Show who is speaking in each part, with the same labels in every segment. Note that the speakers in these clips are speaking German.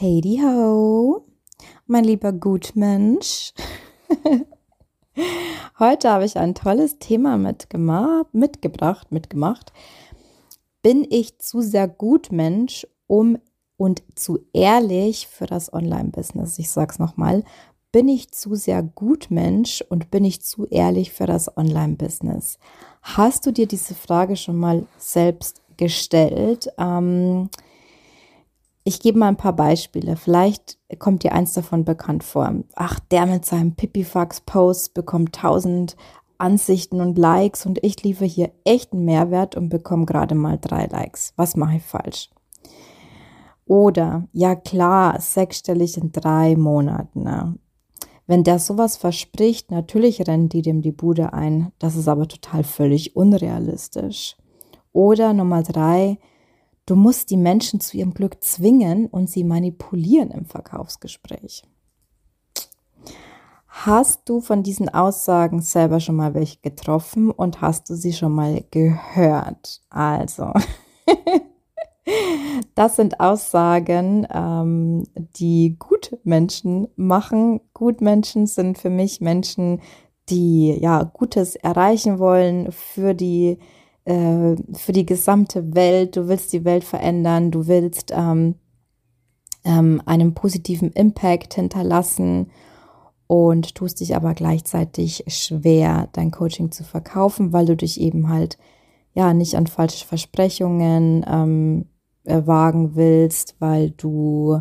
Speaker 1: Heidi ho, mein lieber Gutmensch. Heute habe ich ein tolles Thema mitgebracht, mitgemacht. Bin ich zu sehr Gutmensch, um und zu ehrlich für das Online-Business? Ich sage es nochmal. Bin ich zu sehr Gutmensch und bin ich zu ehrlich für das Online-Business? Hast du dir diese Frage schon mal selbst gestellt? Ähm, ich gebe mal ein paar Beispiele. Vielleicht kommt dir eins davon bekannt vor. Ach, der mit seinem Pipifax-Post bekommt 1000 Ansichten und Likes und ich liefere hier echten Mehrwert und bekomme gerade mal drei Likes. Was mache ich falsch? Oder, ja klar, sechsstellig in drei Monaten. Ne? Wenn der sowas verspricht, natürlich rennen die dem die Bude ein. Das ist aber total völlig unrealistisch. Oder Nummer drei, Du musst die Menschen zu ihrem Glück zwingen und sie manipulieren im Verkaufsgespräch. Hast du von diesen Aussagen selber schon mal welche getroffen und hast du sie schon mal gehört? Also, das sind Aussagen, ähm, die Gutmenschen machen. Gutmenschen sind für mich Menschen, die ja Gutes erreichen wollen für die äh, für die gesamte Welt, du willst die Welt verändern, du willst ähm, ähm, einen positiven Impact hinterlassen und tust dich aber gleichzeitig schwer, dein Coaching zu verkaufen, weil du dich eben halt ja nicht an falsche Versprechungen ähm, äh, wagen willst, weil du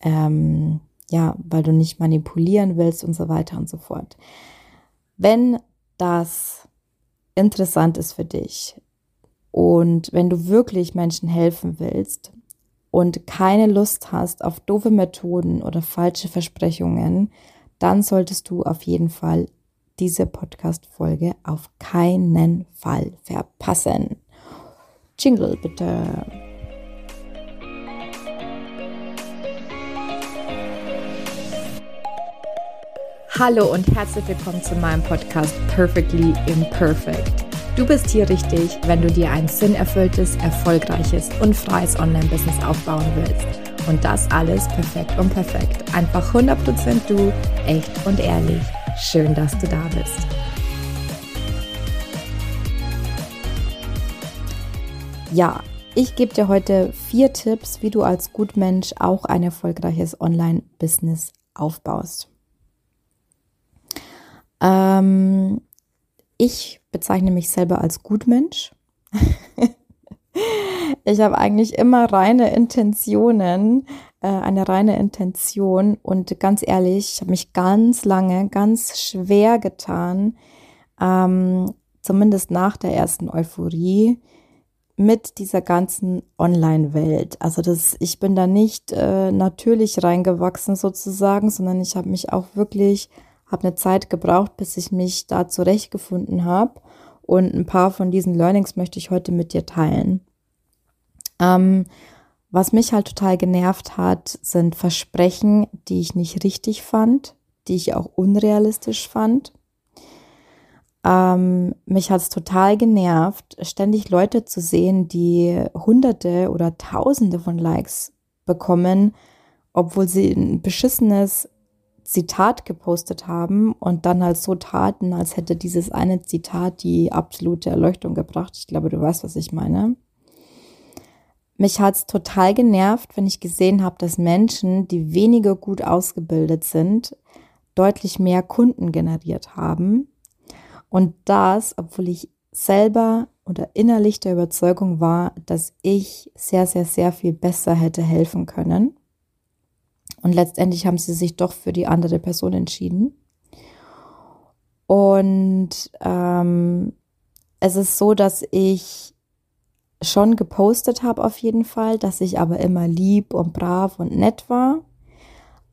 Speaker 1: ähm, ja, weil du nicht manipulieren willst und so weiter und so fort. Wenn das interessant ist für dich, und wenn du wirklich Menschen helfen willst und keine Lust hast auf doofe Methoden oder falsche Versprechungen, dann solltest du auf jeden Fall diese Podcast-Folge auf keinen Fall verpassen. Jingle bitte. Hallo und herzlich willkommen zu meinem Podcast Perfectly Imperfect. Du bist hier richtig, wenn du dir ein sinnerfülltes, erfolgreiches und freies Online-Business aufbauen willst. Und das alles perfekt und perfekt. Einfach 100% du, echt und ehrlich. Schön, dass du da bist. Ja, ich gebe dir heute vier Tipps, wie du als Gutmensch auch ein erfolgreiches Online-Business aufbaust. Ähm, ich bezeichne mich selber als Gutmensch. ich habe eigentlich immer reine Intentionen, äh, eine reine Intention und ganz ehrlich, ich habe mich ganz lange, ganz schwer getan, ähm, zumindest nach der ersten Euphorie, mit dieser ganzen Online-Welt. Also das, ich bin da nicht äh, natürlich reingewachsen sozusagen, sondern ich habe mich auch wirklich habe eine Zeit gebraucht, bis ich mich da zurechtgefunden habe. Und ein paar von diesen Learnings möchte ich heute mit dir teilen. Ähm, was mich halt total genervt hat, sind Versprechen, die ich nicht richtig fand, die ich auch unrealistisch fand. Ähm, mich hat es total genervt, ständig Leute zu sehen, die Hunderte oder Tausende von Likes bekommen, obwohl sie ein beschissenes Zitat gepostet haben und dann halt so taten, als hätte dieses eine Zitat die absolute Erleuchtung gebracht. Ich glaube, du weißt, was ich meine. Mich hat es total genervt, wenn ich gesehen habe, dass Menschen, die weniger gut ausgebildet sind, deutlich mehr Kunden generiert haben. Und das, obwohl ich selber oder innerlich der Überzeugung war, dass ich sehr, sehr, sehr viel besser hätte helfen können. Und letztendlich haben sie sich doch für die andere Person entschieden. Und ähm, es ist so, dass ich schon gepostet habe auf jeden Fall, dass ich aber immer lieb und brav und nett war.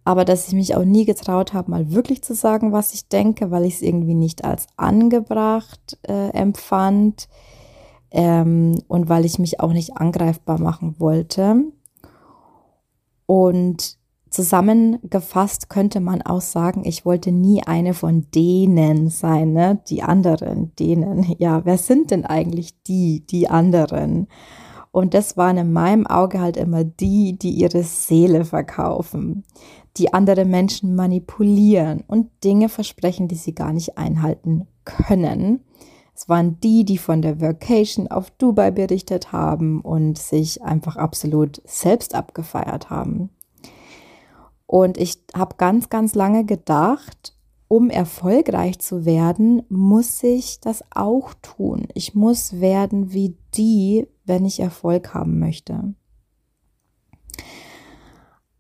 Speaker 1: Aber dass ich mich auch nie getraut habe, mal wirklich zu sagen, was ich denke, weil ich es irgendwie nicht als angebracht äh, empfand ähm, und weil ich mich auch nicht angreifbar machen wollte. Und Zusammengefasst könnte man auch sagen, ich wollte nie eine von denen sein, ne? Die anderen, denen. Ja, wer sind denn eigentlich die, die anderen? Und das waren in meinem Auge halt immer die, die ihre Seele verkaufen, die andere Menschen manipulieren und Dinge versprechen, die sie gar nicht einhalten können. Es waren die, die von der Vacation auf Dubai berichtet haben und sich einfach absolut selbst abgefeiert haben. Und ich habe ganz, ganz lange gedacht, um erfolgreich zu werden, muss ich das auch tun. Ich muss werden wie die, wenn ich Erfolg haben möchte.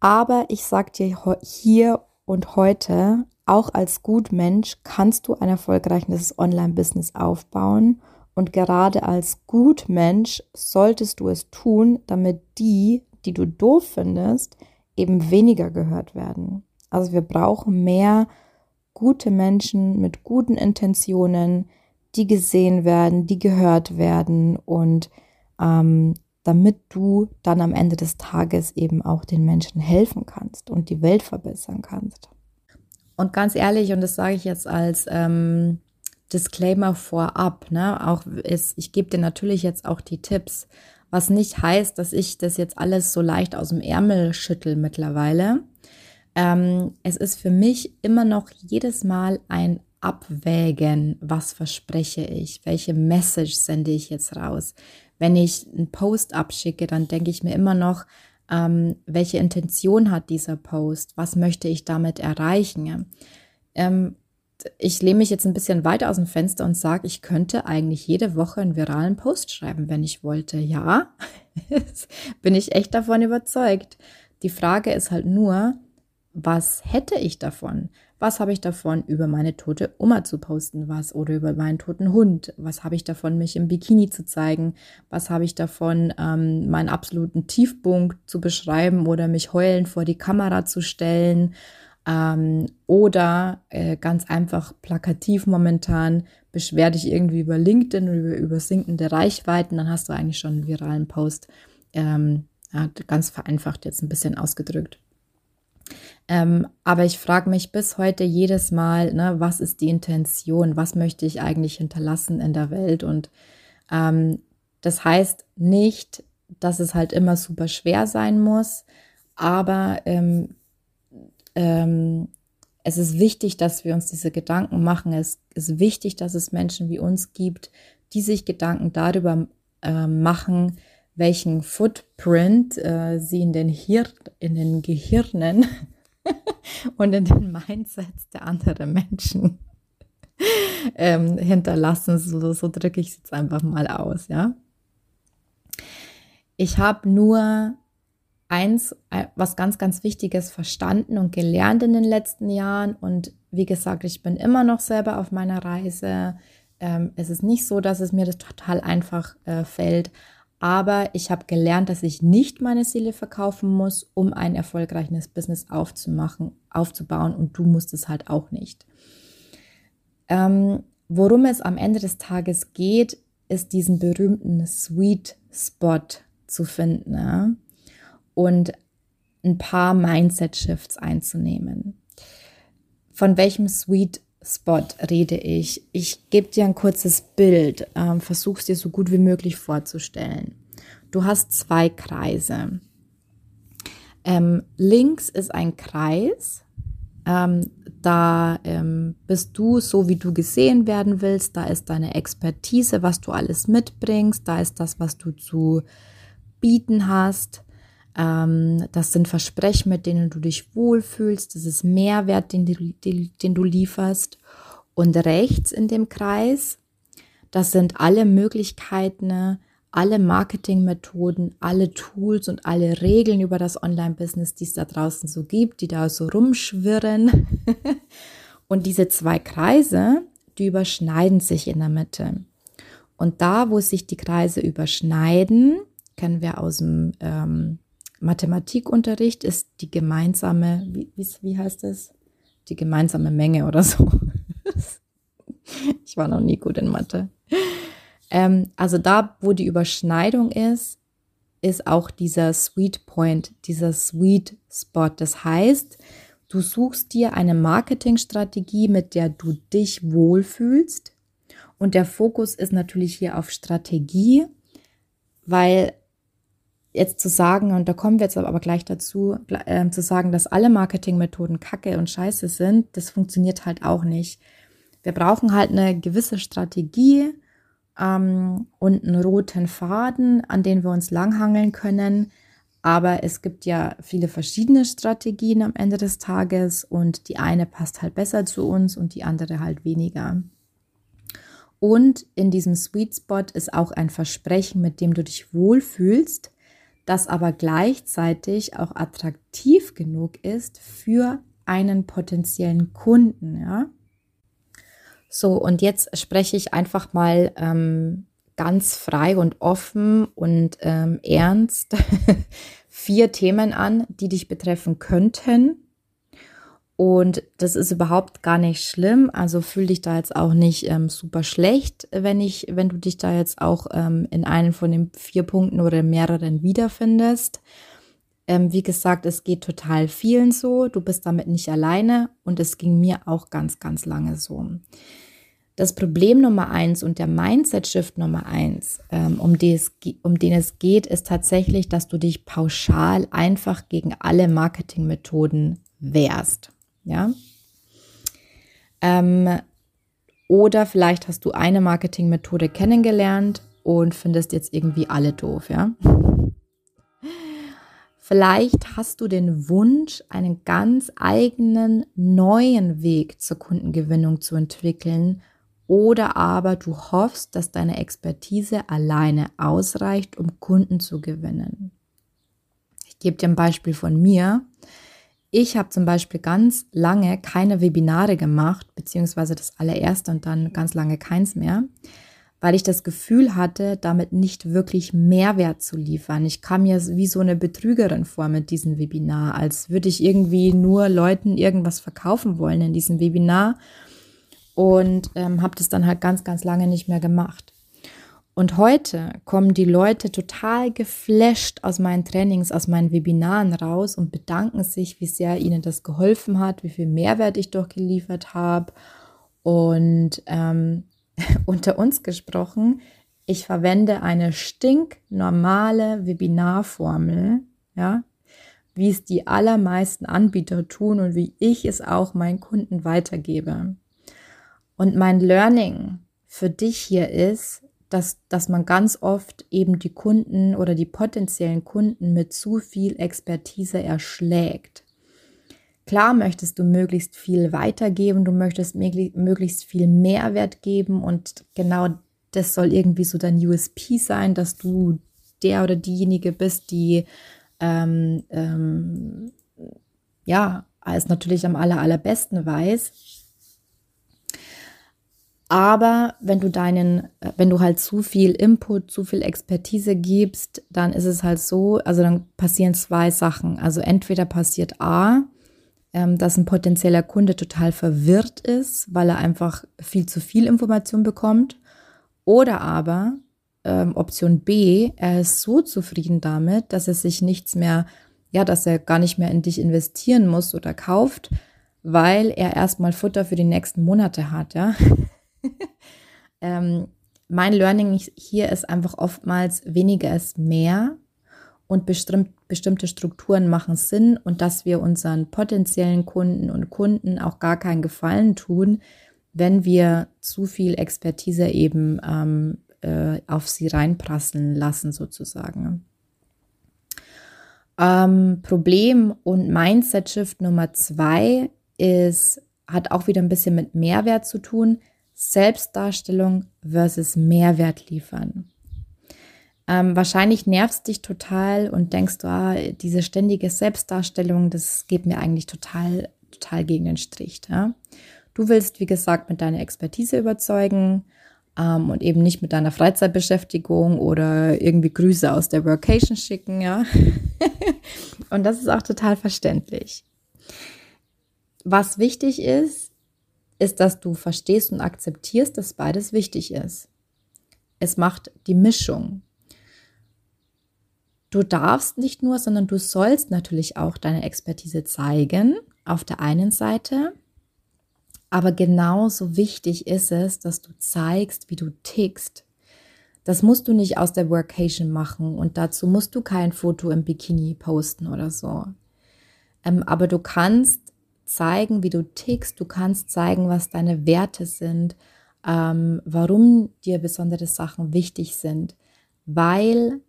Speaker 1: Aber ich sage dir hier und heute, auch als Gutmensch kannst du ein erfolgreiches Online-Business aufbauen. Und gerade als Gutmensch solltest du es tun, damit die, die du doof findest, eben weniger gehört werden. Also wir brauchen mehr gute Menschen mit guten Intentionen, die gesehen werden, die gehört werden und ähm, damit du dann am Ende des Tages eben auch den Menschen helfen kannst und die Welt verbessern kannst. Und ganz ehrlich, und das sage ich jetzt als ähm, Disclaimer vorab, ne, auch ist, ich gebe dir natürlich jetzt auch die Tipps, was nicht heißt, dass ich das jetzt alles so leicht aus dem Ärmel schüttel mittlerweile. Ähm, es ist für mich immer noch jedes Mal ein Abwägen, was verspreche ich, welche Message sende ich jetzt raus. Wenn ich einen Post abschicke, dann denke ich mir immer noch, ähm, welche Intention hat dieser Post, was möchte ich damit erreichen. Ähm, ich lehne mich jetzt ein bisschen weiter aus dem Fenster und sage, ich könnte eigentlich jede Woche einen viralen Post schreiben, wenn ich wollte. Ja, bin ich echt davon überzeugt. Die Frage ist halt nur, was hätte ich davon? Was habe ich davon, über meine tote Oma zu posten? Was oder über meinen toten Hund? Was habe ich davon, mich im Bikini zu zeigen? Was habe ich davon, ähm, meinen absoluten Tiefpunkt zu beschreiben oder mich heulend vor die Kamera zu stellen? Ähm, oder äh, ganz einfach plakativ momentan beschwer dich irgendwie über LinkedIn oder über, über sinkende Reichweiten, dann hast du eigentlich schon einen viralen Post. Ähm, ja, ganz vereinfacht jetzt ein bisschen ausgedrückt. Ähm, aber ich frage mich bis heute jedes Mal, ne, was ist die Intention? Was möchte ich eigentlich hinterlassen in der Welt? Und ähm, das heißt nicht, dass es halt immer super schwer sein muss, aber ähm, ähm, es ist wichtig, dass wir uns diese Gedanken machen. Es ist wichtig, dass es Menschen wie uns gibt, die sich Gedanken darüber äh, machen, welchen Footprint äh, sie in den, Hir in den Gehirnen und in den Mindsets der anderen Menschen ähm, hinterlassen. So, so drücke ich es jetzt einfach mal aus, ja. Ich habe nur eins, äh, was ganz, ganz Wichtiges verstanden und gelernt in den letzten Jahren. Und wie gesagt, ich bin immer noch selber auf meiner Reise. Ähm, es ist nicht so, dass es mir das total einfach äh, fällt. Aber ich habe gelernt, dass ich nicht meine Seele verkaufen muss, um ein erfolgreiches Business aufzumachen, aufzubauen. Und du musst es halt auch nicht. Ähm, worum es am Ende des Tages geht, ist diesen berühmten Sweet Spot zu finden. Ja? Und ein paar Mindset-Shifts einzunehmen. Von welchem Sweet Spot rede ich? Ich gebe dir ein kurzes Bild, ähm, versuch's dir so gut wie möglich vorzustellen. Du hast zwei Kreise. Ähm, links ist ein Kreis, ähm, da ähm, bist du so, wie du gesehen werden willst. Da ist deine Expertise, was du alles mitbringst. Da ist das, was du zu bieten hast. Ähm, das sind Versprechen, mit denen du dich wohlfühlst. Das ist Mehrwert, den, den, den du lieferst. Und rechts in dem Kreis, das sind alle Möglichkeiten, alle Marketingmethoden, alle Tools und alle Regeln über das Online-Business, die es da draußen so gibt, die da so rumschwirren. und diese zwei Kreise, die überschneiden sich in der Mitte. Und da, wo sich die Kreise überschneiden, kennen wir aus dem ähm, Mathematikunterricht ist die gemeinsame, wie, wie heißt es? Die gemeinsame Menge oder so. ich war noch nie gut in Mathe. Ähm, also da, wo die Überschneidung ist, ist auch dieser Sweet Point, dieser Sweet Spot. Das heißt, du suchst dir eine Marketingstrategie, mit der du dich wohlfühlst. Und der Fokus ist natürlich hier auf Strategie, weil jetzt zu sagen, und da kommen wir jetzt aber gleich dazu, äh, zu sagen, dass alle Marketingmethoden kacke und scheiße sind, das funktioniert halt auch nicht. Wir brauchen halt eine gewisse Strategie ähm, und einen roten Faden, an den wir uns langhangeln können. Aber es gibt ja viele verschiedene Strategien am Ende des Tages und die eine passt halt besser zu uns und die andere halt weniger. Und in diesem Sweet Spot ist auch ein Versprechen, mit dem du dich wohlfühlst, das aber gleichzeitig auch attraktiv genug ist für einen potenziellen Kunden, ja. So, und jetzt spreche ich einfach mal ähm, ganz frei und offen und ähm, ernst vier Themen an, die dich betreffen könnten und das ist überhaupt gar nicht schlimm. Also fühl dich da jetzt auch nicht ähm, super schlecht, wenn ich, wenn du dich da jetzt auch ähm, in einen von den vier Punkten oder mehreren wiederfindest. Ähm, wie gesagt, es geht total vielen so. Du bist damit nicht alleine und es ging mir auch ganz, ganz lange so. Das Problem Nummer eins und der Mindset-Shift Nummer eins, ähm, um, es, um den es geht, ist tatsächlich, dass du dich pauschal einfach gegen alle Marketingmethoden wehrst. Ja. Ähm, oder vielleicht hast du eine Marketingmethode kennengelernt und findest jetzt irgendwie alle doof, ja. Vielleicht hast du den Wunsch, einen ganz eigenen neuen Weg zur Kundengewinnung zu entwickeln oder aber du hoffst, dass deine Expertise alleine ausreicht, um Kunden zu gewinnen. Ich gebe dir ein Beispiel von mir. Ich habe zum Beispiel ganz lange keine Webinare gemacht, beziehungsweise das allererste und dann ganz lange keins mehr, weil ich das Gefühl hatte, damit nicht wirklich Mehrwert zu liefern. Ich kam mir wie so eine Betrügerin vor mit diesem Webinar, als würde ich irgendwie nur Leuten irgendwas verkaufen wollen in diesem Webinar und ähm, habe das dann halt ganz, ganz lange nicht mehr gemacht. Und heute kommen die Leute total geflasht aus meinen Trainings, aus meinen Webinaren raus und bedanken sich, wie sehr ihnen das geholfen hat, wie viel Mehrwert ich doch geliefert habe. Und ähm, unter uns gesprochen, ich verwende eine stinknormale Webinarformel, ja, wie es die allermeisten Anbieter tun und wie ich es auch meinen Kunden weitergebe. Und mein Learning für dich hier ist, dass, dass man ganz oft eben die Kunden oder die potenziellen Kunden mit zu viel Expertise erschlägt. Klar möchtest du möglichst viel weitergeben, du möchtest möglichst viel Mehrwert geben und genau das soll irgendwie so dein USP sein, dass du der oder diejenige bist, die ähm, ähm, ja, es natürlich am aller, allerbesten weiß. Aber wenn du deinen, äh, wenn du halt zu viel Input, zu viel Expertise gibst, dann ist es halt so, also dann passieren zwei Sachen. Also entweder passiert A, ähm, dass ein potenzieller Kunde total verwirrt ist, weil er einfach viel zu viel Information bekommt. Oder aber ähm, Option B, er ist so zufrieden damit, dass er sich nichts mehr, ja, dass er gar nicht mehr in dich investieren muss oder kauft, weil er erstmal Futter für die nächsten Monate hat, ja. ähm, mein Learning hier ist einfach oftmals weniger ist mehr und bestimmt, bestimmte Strukturen machen Sinn und dass wir unseren potenziellen Kunden und Kunden auch gar keinen Gefallen tun, wenn wir zu viel Expertise eben ähm, äh, auf sie reinprasseln lassen sozusagen. Ähm, Problem und Mindset-Shift Nummer zwei ist, hat auch wieder ein bisschen mit Mehrwert zu tun. Selbstdarstellung versus Mehrwert liefern. Ähm, wahrscheinlich nervst dich total und denkst du, ah, diese ständige Selbstdarstellung, das geht mir eigentlich total, total gegen den Strich. Ja? Du willst, wie gesagt, mit deiner Expertise überzeugen ähm, und eben nicht mit deiner Freizeitbeschäftigung oder irgendwie Grüße aus der Workation schicken, ja. und das ist auch total verständlich. Was wichtig ist, ist, dass du verstehst und akzeptierst, dass beides wichtig ist. Es macht die Mischung. Du darfst nicht nur, sondern du sollst natürlich auch deine Expertise zeigen, auf der einen Seite. Aber genauso wichtig ist es, dass du zeigst, wie du tickst. Das musst du nicht aus der Workation machen und dazu musst du kein Foto im Bikini posten oder so. Ähm, aber du kannst zeigen, wie du tickst, du kannst zeigen, was deine Werte sind, ähm, warum dir besondere Sachen wichtig sind, weil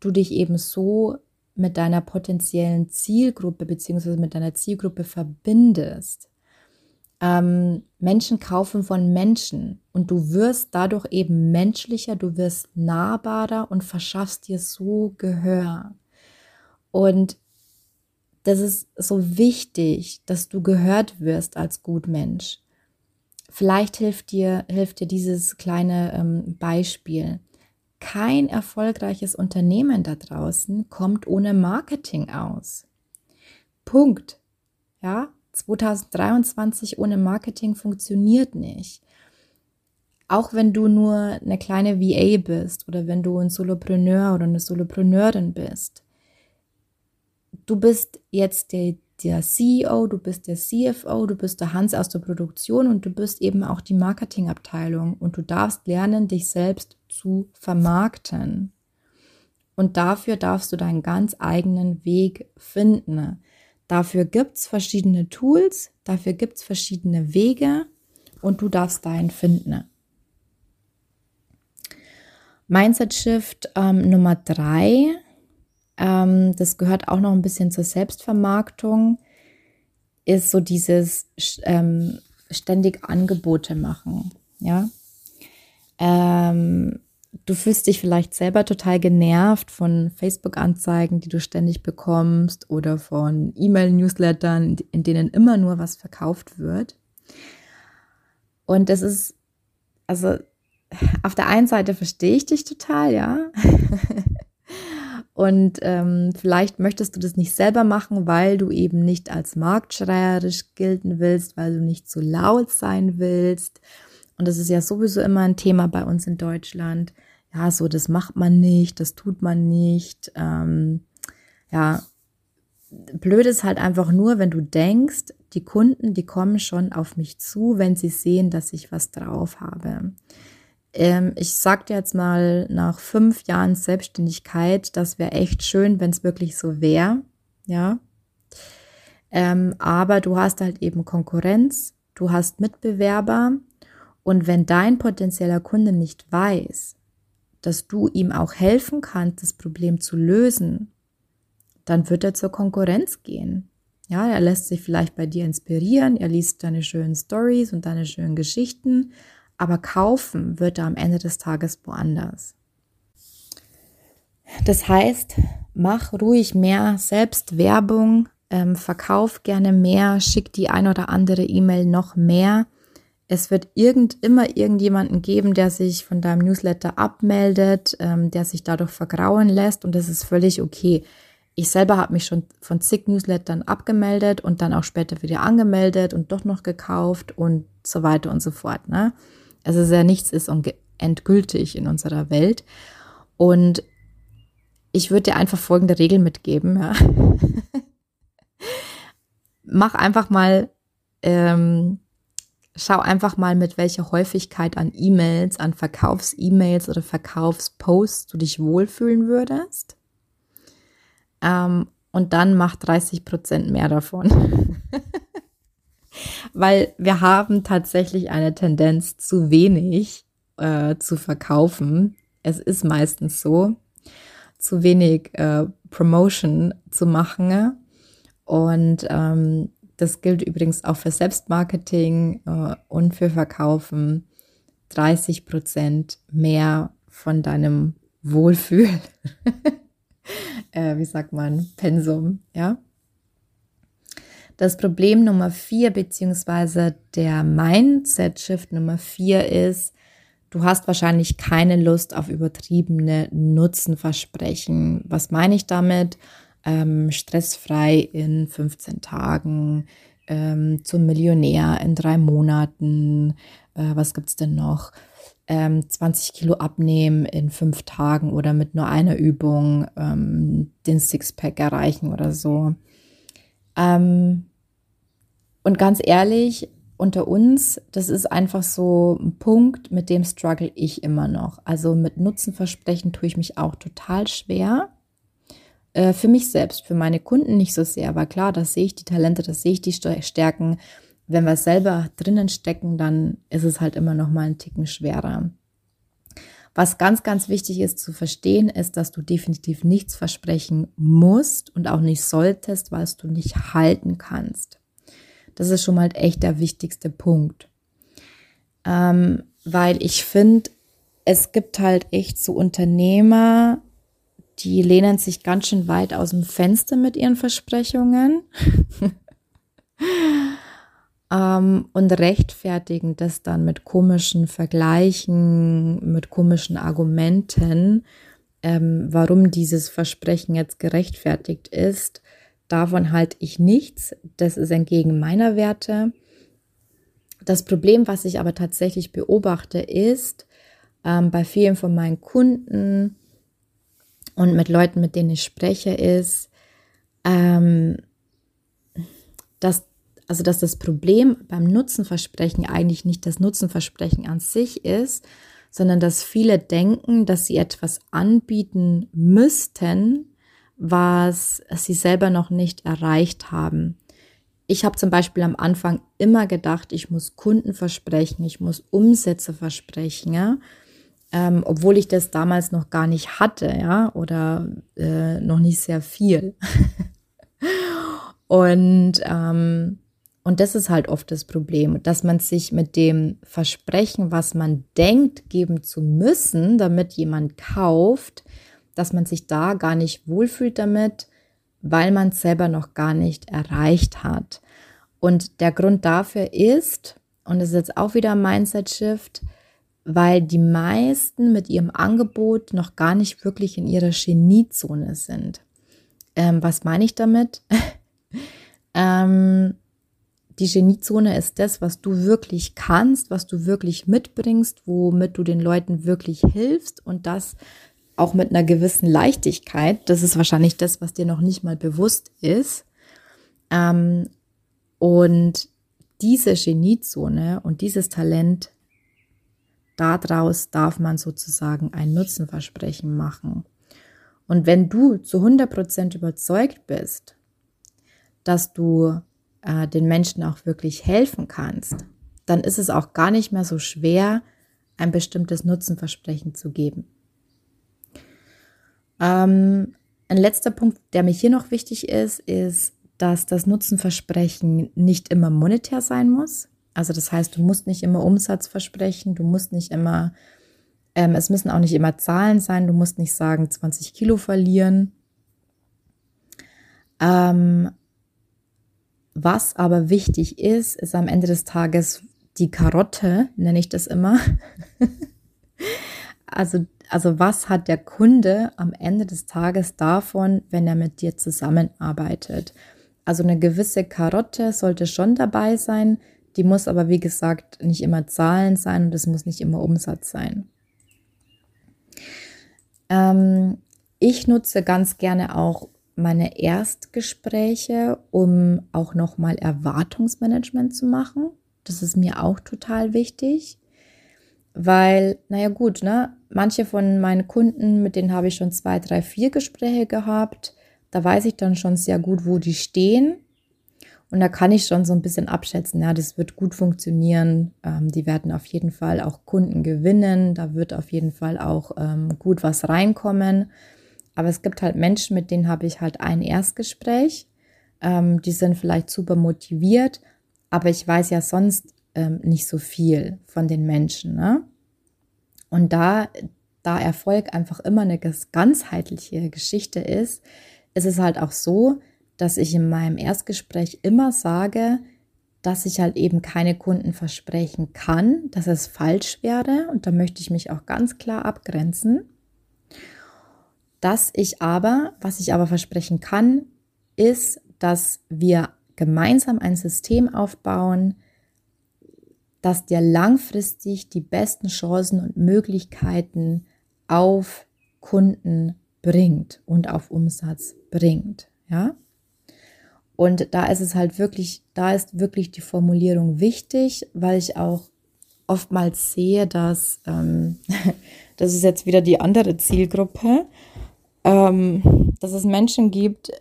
Speaker 1: du dich eben so mit deiner potenziellen Zielgruppe beziehungsweise mit deiner Zielgruppe verbindest. Ähm, Menschen kaufen von Menschen und du wirst dadurch eben menschlicher, du wirst nahbarer und verschaffst dir so Gehör. Und das ist so wichtig, dass du gehört wirst als Gutmensch. Vielleicht hilft dir, hilft dir dieses kleine ähm, Beispiel. Kein erfolgreiches Unternehmen da draußen kommt ohne Marketing aus. Punkt. Ja, 2023 ohne Marketing funktioniert nicht. Auch wenn du nur eine kleine VA bist oder wenn du ein Solopreneur oder eine Solopreneurin bist. Du bist jetzt der, der CEO, du bist der CFO, du bist der Hans aus der Produktion und du bist eben auch die Marketingabteilung und du darfst lernen, dich selbst zu vermarkten. Und dafür darfst du deinen ganz eigenen Weg finden. Dafür gibt es verschiedene Tools, dafür gibt es verschiedene Wege und du darfst deinen finden. Mindset Shift ähm, Nummer drei, ähm, das gehört auch noch ein bisschen zur Selbstvermarktung, ist so dieses ähm, ständig Angebote machen. Ja, ähm, du fühlst dich vielleicht selber total genervt von Facebook-Anzeigen, die du ständig bekommst oder von E-Mail-Newslettern, in denen immer nur was verkauft wird. Und das ist, also auf der einen Seite verstehe ich dich total, ja. Und ähm, vielleicht möchtest du das nicht selber machen, weil du eben nicht als marktschreierisch gelten willst, weil du nicht zu laut sein willst und das ist ja sowieso immer ein Thema bei uns in Deutschland. Ja, so, das macht man nicht, das tut man nicht. Ähm, ja, blöd ist halt einfach nur, wenn du denkst, die Kunden, die kommen schon auf mich zu, wenn sie sehen, dass ich was drauf habe. Ähm, ich sag dir jetzt mal nach fünf Jahren Selbstständigkeit, das wäre echt schön, wenn es wirklich so wäre. Ja. Ähm, aber du hast halt eben Konkurrenz, du hast Mitbewerber und wenn dein potenzieller Kunde nicht weiß, dass du ihm auch helfen kannst, das Problem zu lösen, dann wird er zur Konkurrenz gehen. Ja, er lässt sich vielleicht bei dir inspirieren, er liest deine schönen Stories und deine schönen Geschichten, aber kaufen wird er am Ende des Tages woanders. Das heißt, mach ruhig mehr Selbstwerbung, ähm, verkauf gerne mehr, schick die ein oder andere E-Mail noch mehr es wird irgend, immer irgendjemanden geben, der sich von deinem Newsletter abmeldet, ähm, der sich dadurch vergrauen lässt und das ist völlig okay. Ich selber habe mich schon von zig Newslettern abgemeldet und dann auch später wieder angemeldet und doch noch gekauft und so weiter und so fort. Ne? Also sehr nichts ist endgültig in unserer Welt. Und ich würde dir einfach folgende Regel mitgeben. Ja. Mach einfach mal ähm, schau einfach mal, mit welcher Häufigkeit an E-Mails, an Verkaufs-E-Mails oder Verkaufsposts du dich wohlfühlen würdest. Ähm, und dann mach 30 Prozent mehr davon. Weil wir haben tatsächlich eine Tendenz, zu wenig äh, zu verkaufen. Es ist meistens so, zu wenig äh, Promotion zu machen. Und ähm, das gilt übrigens auch für Selbstmarketing äh, und für Verkaufen. 30 Prozent mehr von deinem Wohlfühl, äh, wie sagt man, Pensum, ja. Das Problem Nummer vier, beziehungsweise der Mindset-Shift Nummer vier ist, du hast wahrscheinlich keine Lust auf übertriebene Nutzenversprechen. Was meine ich damit? ähm, stressfrei in 15 Tagen, ähm, zum Millionär in drei Monaten, äh, was es denn noch? Ähm, 20 Kilo abnehmen in fünf Tagen oder mit nur einer Übung ähm, den Sixpack erreichen oder so. Ähm, und ganz ehrlich, unter uns, das ist einfach so ein Punkt, mit dem struggle ich immer noch. Also mit Nutzenversprechen tue ich mich auch total schwer. Äh, für mich selbst, für meine Kunden nicht so sehr, aber klar, da sehe ich die Talente, da sehe ich die Stärken. Wenn wir selber drinnen stecken, dann ist es halt immer noch mal einen Ticken schwerer. Was ganz, ganz wichtig ist zu verstehen, ist, dass du definitiv nichts versprechen musst und auch nicht solltest, weil du nicht halten kannst. Das ist schon mal echt der wichtigste Punkt. Ähm, weil ich finde, es gibt halt echt so Unternehmer, die lehnen sich ganz schön weit aus dem Fenster mit ihren Versprechungen ähm, und rechtfertigen das dann mit komischen Vergleichen, mit komischen Argumenten, ähm, warum dieses Versprechen jetzt gerechtfertigt ist. Davon halte ich nichts. Das ist entgegen meiner Werte. Das Problem, was ich aber tatsächlich beobachte, ist ähm, bei vielen von meinen Kunden, und mit Leuten, mit denen ich spreche, ist, ähm, dass, also dass das Problem beim Nutzenversprechen eigentlich nicht das Nutzenversprechen an sich ist, sondern dass viele denken, dass sie etwas anbieten müssten, was sie selber noch nicht erreicht haben. Ich habe zum Beispiel am Anfang immer gedacht, ich muss Kunden versprechen, ich muss Umsätze versprechen. Ja? ähm, obwohl ich das damals noch gar nicht hatte, ja, oder äh, noch nicht sehr viel. und, ähm, und das ist halt oft das Problem, dass man sich mit dem Versprechen, was man denkt, geben zu müssen, damit jemand kauft, dass man sich da gar nicht wohlfühlt damit, weil man es selber noch gar nicht erreicht hat. Und der Grund dafür ist, und das ist jetzt auch wieder ein Mindset-Shift, weil die meisten mit ihrem Angebot noch gar nicht wirklich in ihrer Geniezone sind. Ähm, was meine ich damit? ähm, die Geniezone ist das, was du wirklich kannst, was du wirklich mitbringst, womit du den Leuten wirklich hilfst und das auch mit einer gewissen Leichtigkeit. Das ist wahrscheinlich das, was dir noch nicht mal bewusst ist. Ähm, und diese Geniezone und dieses Talent daraus darf man sozusagen ein Nutzenversprechen machen. Und wenn du zu 100% überzeugt bist, dass du äh, den Menschen auch wirklich helfen kannst, dann ist es auch gar nicht mehr so schwer, ein bestimmtes Nutzenversprechen zu geben. Ähm, ein letzter Punkt, der mir hier noch wichtig ist, ist, dass das Nutzenversprechen nicht immer monetär sein muss. Also das heißt, du musst nicht immer Umsatz versprechen, du musst nicht immer, ähm, es müssen auch nicht immer Zahlen sein, du musst nicht sagen 20 Kilo verlieren. Ähm, was aber wichtig ist, ist am Ende des Tages die Karotte, nenne ich das immer. also, also was hat der Kunde am Ende des Tages davon, wenn er mit dir zusammenarbeitet? Also eine gewisse Karotte sollte schon dabei sein, die muss aber, wie gesagt, nicht immer Zahlen sein und es muss nicht immer Umsatz sein. Ähm, ich nutze ganz gerne auch meine Erstgespräche, um auch nochmal Erwartungsmanagement zu machen. Das ist mir auch total wichtig, weil, naja gut, ne, manche von meinen Kunden, mit denen habe ich schon zwei, drei, vier Gespräche gehabt. Da weiß ich dann schon sehr gut, wo die stehen. Und da kann ich schon so ein bisschen abschätzen, ja, das wird gut funktionieren. Ähm, die werden auf jeden Fall auch Kunden gewinnen. Da wird auf jeden Fall auch ähm, gut was reinkommen. Aber es gibt halt Menschen, mit denen habe ich halt ein Erstgespräch. Ähm, die sind vielleicht super motiviert, aber ich weiß ja sonst ähm, nicht so viel von den Menschen. Ne? Und da, da Erfolg einfach immer eine ganzheitliche Geschichte ist, ist es halt auch so, dass ich in meinem Erstgespräch immer sage, dass ich halt eben keine Kunden versprechen kann, dass es falsch wäre und da möchte ich mich auch ganz klar abgrenzen. Dass ich aber, was ich aber versprechen kann, ist, dass wir gemeinsam ein System aufbauen, das dir langfristig die besten Chancen und Möglichkeiten auf Kunden bringt und auf Umsatz bringt. Ja? Und da ist es halt wirklich, da ist wirklich die Formulierung wichtig, weil ich auch oftmals sehe, dass ähm, das ist jetzt wieder die andere Zielgruppe, ähm, dass es Menschen gibt,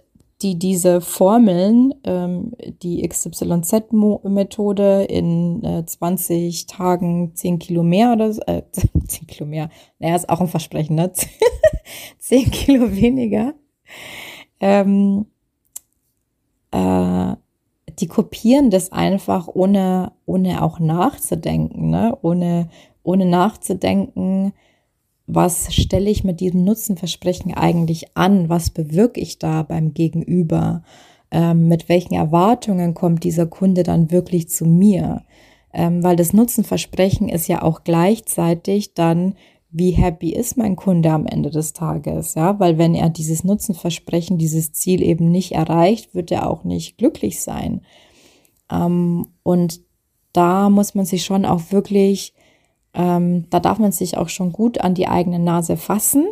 Speaker 1: die diese Formeln, ähm, die XYZ-Methode in äh, 20 Tagen 10 Kilo mehr oder so, äh, 10 Kilo mehr, naja, ist auch ein Versprechen, ne? 10 Kilo weniger. Ähm, äh, die kopieren das einfach ohne, ohne auch nachzudenken, ne? ohne, ohne nachzudenken, was stelle ich mit diesem Nutzenversprechen eigentlich an? Was bewirke ich da beim Gegenüber? Ähm, mit welchen Erwartungen kommt dieser Kunde dann wirklich zu mir? Ähm, weil das Nutzenversprechen ist ja auch gleichzeitig dann, wie happy ist mein Kunde am Ende des Tages? Ja, weil wenn er dieses Nutzenversprechen, dieses Ziel eben nicht erreicht, wird er auch nicht glücklich sein. Ähm, und da muss man sich schon auch wirklich ähm, da darf man sich auch schon gut an die eigene Nase fassen.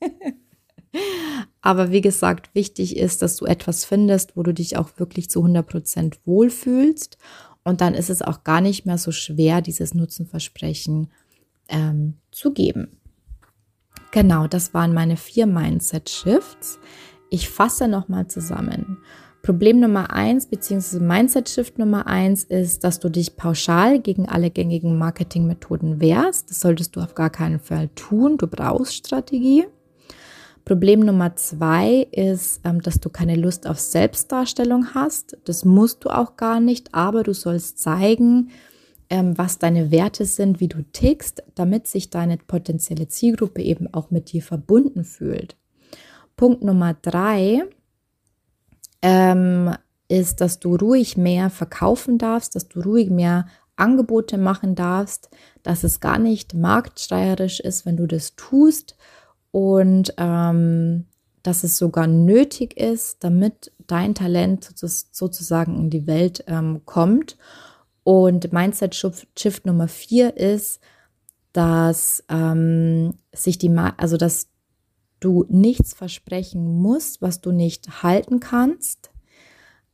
Speaker 1: Aber wie gesagt, wichtig ist, dass du etwas findest, wo du dich auch wirklich zu 100% wohlfühlst. Und dann ist es auch gar nicht mehr so schwer, dieses Nutzenversprechen ähm, zu geben. Genau, das waren meine vier Mindset-Shifts. Ich fasse nochmal zusammen. Problem Nummer eins beziehungsweise Mindset Shift Nummer eins ist, dass du dich pauschal gegen alle gängigen Marketingmethoden wehrst. Das solltest du auf gar keinen Fall tun. Du brauchst Strategie. Problem Nummer zwei ist, ähm, dass du keine Lust auf Selbstdarstellung hast. Das musst du auch gar nicht, aber du sollst zeigen, ähm, was deine Werte sind, wie du tickst, damit sich deine potenzielle Zielgruppe eben auch mit dir verbunden fühlt. Punkt Nummer drei ähm, ist, dass du ruhig mehr verkaufen darfst, dass du ruhig mehr Angebote machen darfst, dass es gar nicht marktsteuerisch ist, wenn du das tust und ähm, dass es sogar nötig ist, damit dein Talent sozusagen in die Welt ähm, kommt. Und Mindset Shift Nummer vier ist, dass ähm, sich die, also dass du nichts versprechen musst, was du nicht halten kannst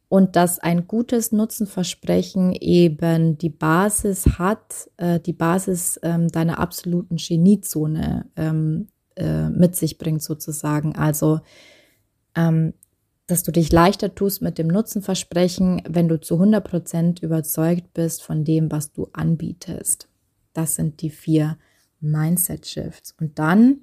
Speaker 1: und dass ein gutes Nutzenversprechen eben die Basis hat, äh, die Basis ähm, deiner absoluten Geniezone ähm, äh, mit sich bringt sozusagen. Also, ähm, dass du dich leichter tust mit dem Nutzenversprechen, wenn du zu 100% überzeugt bist von dem, was du anbietest. Das sind die vier Mindset Shifts. Und dann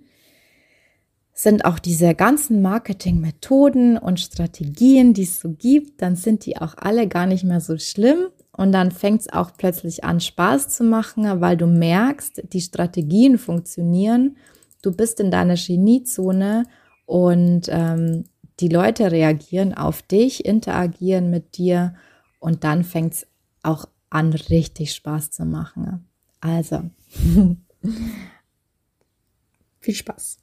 Speaker 1: sind auch diese ganzen Marketingmethoden und Strategien, die es so gibt, dann sind die auch alle gar nicht mehr so schlimm. Und dann fängt es auch plötzlich an, Spaß zu machen, weil du merkst, die Strategien funktionieren. Du bist in deiner Geniezone und ähm, die Leute reagieren auf dich, interagieren mit dir und dann fängt es auch an, richtig Spaß zu machen. Also, viel Spaß.